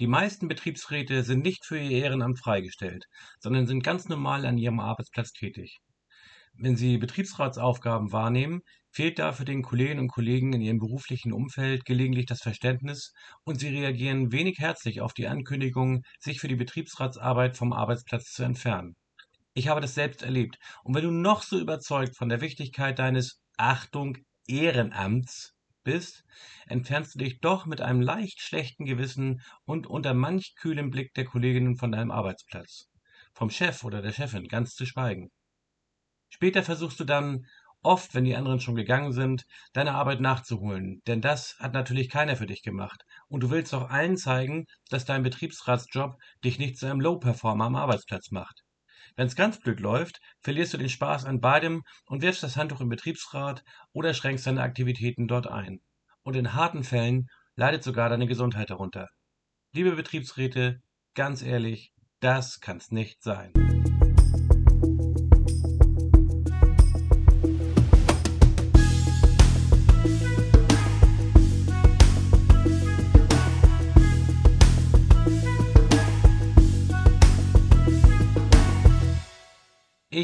Die meisten Betriebsräte sind nicht für ihr Ehrenamt freigestellt, sondern sind ganz normal an ihrem Arbeitsplatz tätig. Wenn sie Betriebsratsaufgaben wahrnehmen, fehlt dafür den Kolleginnen und Kollegen in ihrem beruflichen Umfeld gelegentlich das Verständnis und sie reagieren wenig herzlich auf die Ankündigung, sich für die Betriebsratsarbeit vom Arbeitsplatz zu entfernen. Ich habe das selbst erlebt. Und wenn du noch so überzeugt von der Wichtigkeit deines Achtung Ehrenamts bist, entfernst du dich doch mit einem leicht schlechten Gewissen und unter manch kühlem Blick der Kolleginnen von deinem Arbeitsplatz. Vom Chef oder der Chefin ganz zu schweigen. Später versuchst du dann, oft, wenn die anderen schon gegangen sind, deine Arbeit nachzuholen, denn das hat natürlich keiner für dich gemacht. Und du willst auch allen zeigen, dass dein Betriebsratsjob dich nicht zu einem Low-Performer am Arbeitsplatz macht. Wenn's ganz blöd läuft, verlierst du den Spaß an beidem und wirfst das Handtuch im Betriebsrat oder schränkst deine Aktivitäten dort ein. Und in harten Fällen leidet sogar deine Gesundheit darunter. Liebe Betriebsräte, ganz ehrlich, das kann's nicht sein.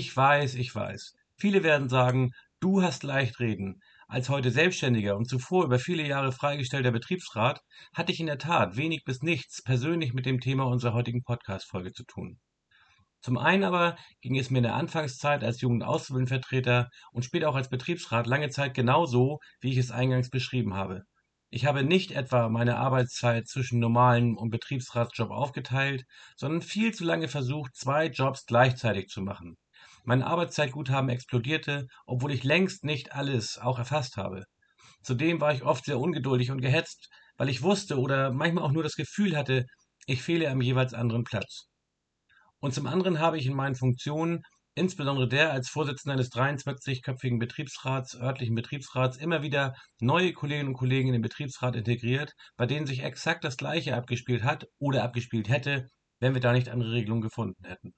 Ich weiß, ich weiß. Viele werden sagen, du hast leicht reden. Als heute Selbstständiger und zuvor über viele Jahre freigestellter Betriebsrat hatte ich in der Tat wenig bis nichts persönlich mit dem Thema unserer heutigen Podcast-Folge zu tun. Zum einen aber ging es mir in der Anfangszeit als Jugendauszubildendvertreter und später auch als Betriebsrat lange Zeit genauso, wie ich es eingangs beschrieben habe. Ich habe nicht etwa meine Arbeitszeit zwischen normalem und Betriebsratsjob aufgeteilt, sondern viel zu lange versucht, zwei Jobs gleichzeitig zu machen. Mein Arbeitszeitguthaben explodierte, obwohl ich längst nicht alles auch erfasst habe. Zudem war ich oft sehr ungeduldig und gehetzt, weil ich wusste oder manchmal auch nur das Gefühl hatte, ich fehle am jeweils anderen Platz. Und zum anderen habe ich in meinen Funktionen, insbesondere der als Vorsitzender eines 23-köpfigen Betriebsrats, örtlichen Betriebsrats, immer wieder neue Kolleginnen und Kollegen in den Betriebsrat integriert, bei denen sich exakt das Gleiche abgespielt hat oder abgespielt hätte, wenn wir da nicht andere Regelungen gefunden hätten.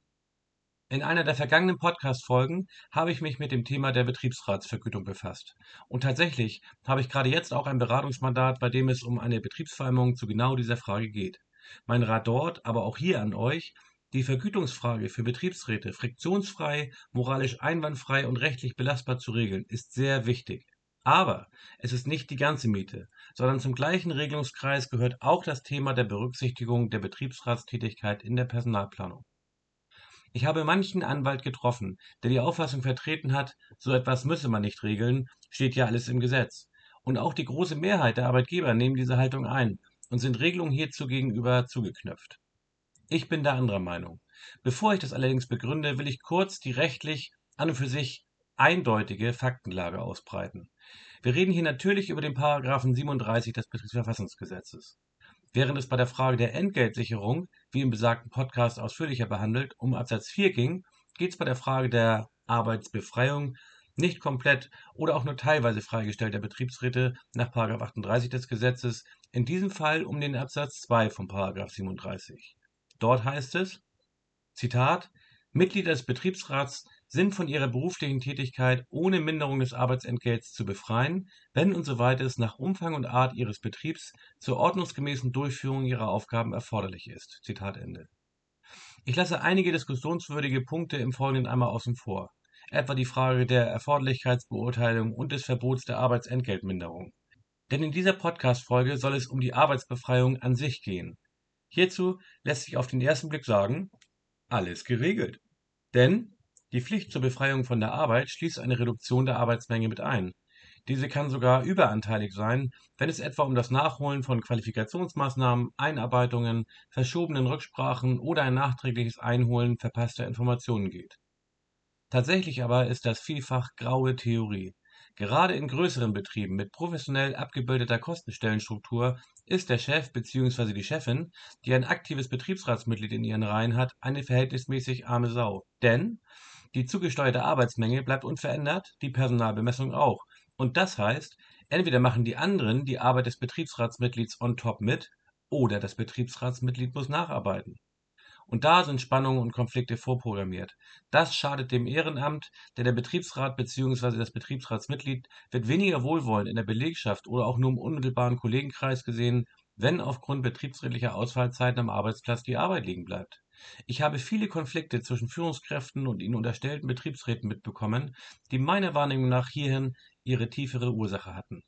In einer der vergangenen Podcast-Folgen habe ich mich mit dem Thema der Betriebsratsvergütung befasst. Und tatsächlich habe ich gerade jetzt auch ein Beratungsmandat, bei dem es um eine Betriebsvereinbarung zu genau dieser Frage geht. Mein Rat dort, aber auch hier an euch, die Vergütungsfrage für Betriebsräte friktionsfrei, moralisch einwandfrei und rechtlich belastbar zu regeln, ist sehr wichtig. Aber es ist nicht die ganze Miete, sondern zum gleichen Regelungskreis gehört auch das Thema der Berücksichtigung der Betriebsratstätigkeit in der Personalplanung. Ich habe manchen Anwalt getroffen, der die Auffassung vertreten hat, so etwas müsse man nicht regeln, steht ja alles im Gesetz. Und auch die große Mehrheit der Arbeitgeber nehmen diese Haltung ein und sind Regelungen hierzu gegenüber zugeknöpft. Ich bin der anderer Meinung. Bevor ich das allerdings begründe, will ich kurz die rechtlich an und für sich eindeutige Faktenlage ausbreiten. Wir reden hier natürlich über den Paragraphen 37 des Betriebsverfassungsgesetzes. Während es bei der Frage der Entgeltsicherung, wie im besagten Podcast ausführlicher behandelt, um Absatz 4 ging, geht es bei der Frage der Arbeitsbefreiung nicht komplett oder auch nur teilweise freigestellter Betriebsräte nach 38 des Gesetzes, in diesem Fall um den Absatz 2 von 37. Dort heißt es, Zitat, Mitglieder des Betriebsrats sind von ihrer beruflichen Tätigkeit ohne Minderung des Arbeitsentgelts zu befreien, wenn usw. es nach Umfang und Art ihres Betriebs zur ordnungsgemäßen Durchführung ihrer Aufgaben erforderlich ist. Zitat Ende. Ich lasse einige diskussionswürdige Punkte im Folgenden einmal außen vor, etwa die Frage der Erforderlichkeitsbeurteilung und des Verbots der Arbeitsentgeltminderung. Denn in dieser Podcast-Folge soll es um die Arbeitsbefreiung an sich gehen. Hierzu lässt sich auf den ersten Blick sagen, alles geregelt. Denn die Pflicht zur Befreiung von der Arbeit schließt eine Reduktion der Arbeitsmenge mit ein. Diese kann sogar überanteilig sein, wenn es etwa um das Nachholen von Qualifikationsmaßnahmen, Einarbeitungen, verschobenen Rücksprachen oder ein nachträgliches Einholen verpasster Informationen geht. Tatsächlich aber ist das vielfach graue Theorie. Gerade in größeren Betrieben mit professionell abgebildeter Kostenstellenstruktur ist der Chef bzw. die Chefin, die ein aktives Betriebsratsmitglied in ihren Reihen hat, eine verhältnismäßig arme Sau. Denn die zugesteuerte Arbeitsmenge bleibt unverändert, die Personalbemessung auch. Und das heißt, entweder machen die anderen die Arbeit des Betriebsratsmitglieds on top mit, oder das Betriebsratsmitglied muss nacharbeiten. Und da sind Spannungen und Konflikte vorprogrammiert. Das schadet dem Ehrenamt, denn der Betriebsrat bzw. das Betriebsratsmitglied wird weniger wohlwollend in der Belegschaft oder auch nur im unmittelbaren Kollegenkreis gesehen, wenn aufgrund betriebsrätlicher Ausfallzeiten am Arbeitsplatz die Arbeit liegen bleibt. Ich habe viele Konflikte zwischen Führungskräften und ihnen unterstellten Betriebsräten mitbekommen, die meiner Wahrnehmung nach hierhin ihre tiefere Ursache hatten.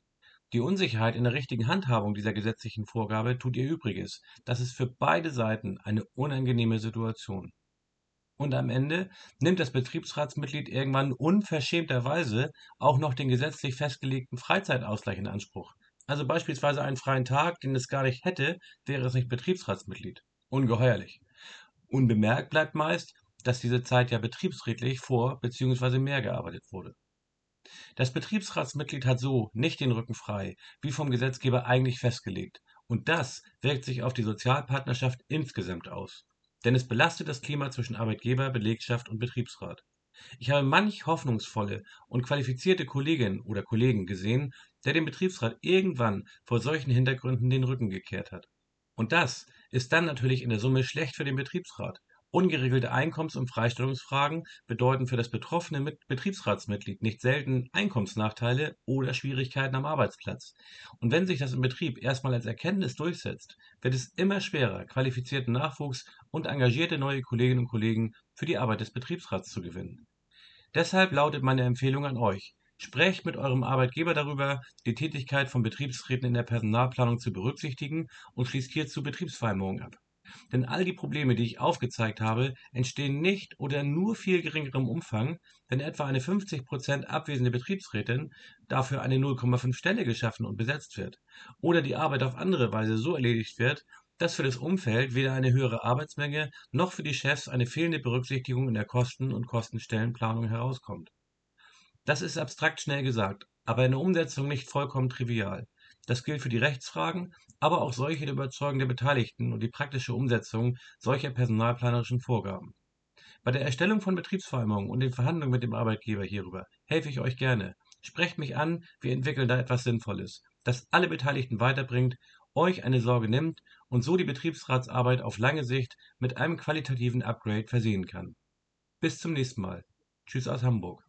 Die Unsicherheit in der richtigen Handhabung dieser gesetzlichen Vorgabe tut ihr Übriges. Das ist für beide Seiten eine unangenehme Situation. Und am Ende nimmt das Betriebsratsmitglied irgendwann unverschämterweise auch noch den gesetzlich festgelegten Freizeitausgleich in Anspruch. Also beispielsweise einen freien Tag, den es gar nicht hätte, wäre es nicht Betriebsratsmitglied. Ungeheuerlich. Unbemerkt bleibt meist, dass diese Zeit ja betriebsrätlich vor bzw. mehr gearbeitet wurde. Das Betriebsratsmitglied hat so nicht den Rücken frei, wie vom Gesetzgeber eigentlich festgelegt, und das wirkt sich auf die Sozialpartnerschaft insgesamt aus. Denn es belastet das Klima zwischen Arbeitgeber, Belegschaft und Betriebsrat. Ich habe manch hoffnungsvolle und qualifizierte Kollegin oder Kollegen gesehen, der dem Betriebsrat irgendwann vor solchen Hintergründen den Rücken gekehrt hat. Und das ist dann natürlich in der Summe schlecht für den Betriebsrat. Ungeregelte Einkommens- und Freistellungsfragen bedeuten für das betroffene Betriebsratsmitglied nicht selten Einkommensnachteile oder Schwierigkeiten am Arbeitsplatz. Und wenn sich das im Betrieb erstmal als Erkenntnis durchsetzt, wird es immer schwerer, qualifizierten Nachwuchs und engagierte neue Kolleginnen und Kollegen für die Arbeit des Betriebsrats zu gewinnen. Deshalb lautet meine Empfehlung an euch, Sprecht mit eurem Arbeitgeber darüber, die Tätigkeit von Betriebsräten in der Personalplanung zu berücksichtigen und schließt hierzu Betriebsvereinbarungen ab. Denn all die Probleme, die ich aufgezeigt habe, entstehen nicht oder nur viel geringerem Umfang, wenn etwa eine 50% abwesende Betriebsrätin dafür eine 0,5 Stelle geschaffen und besetzt wird oder die Arbeit auf andere Weise so erledigt wird, dass für das Umfeld weder eine höhere Arbeitsmenge noch für die Chefs eine fehlende Berücksichtigung in der Kosten- und Kostenstellenplanung herauskommt. Das ist abstrakt schnell gesagt, aber in der Umsetzung nicht vollkommen trivial. Das gilt für die Rechtsfragen, aber auch solche der Überzeugung der Beteiligten und die praktische Umsetzung solcher personalplanerischen Vorgaben. Bei der Erstellung von Betriebsvereinbarungen und den Verhandlungen mit dem Arbeitgeber hierüber helfe ich euch gerne. Sprecht mich an, wir entwickeln da etwas Sinnvolles, das alle Beteiligten weiterbringt, euch eine Sorge nimmt und so die Betriebsratsarbeit auf lange Sicht mit einem qualitativen Upgrade versehen kann. Bis zum nächsten Mal. Tschüss aus Hamburg.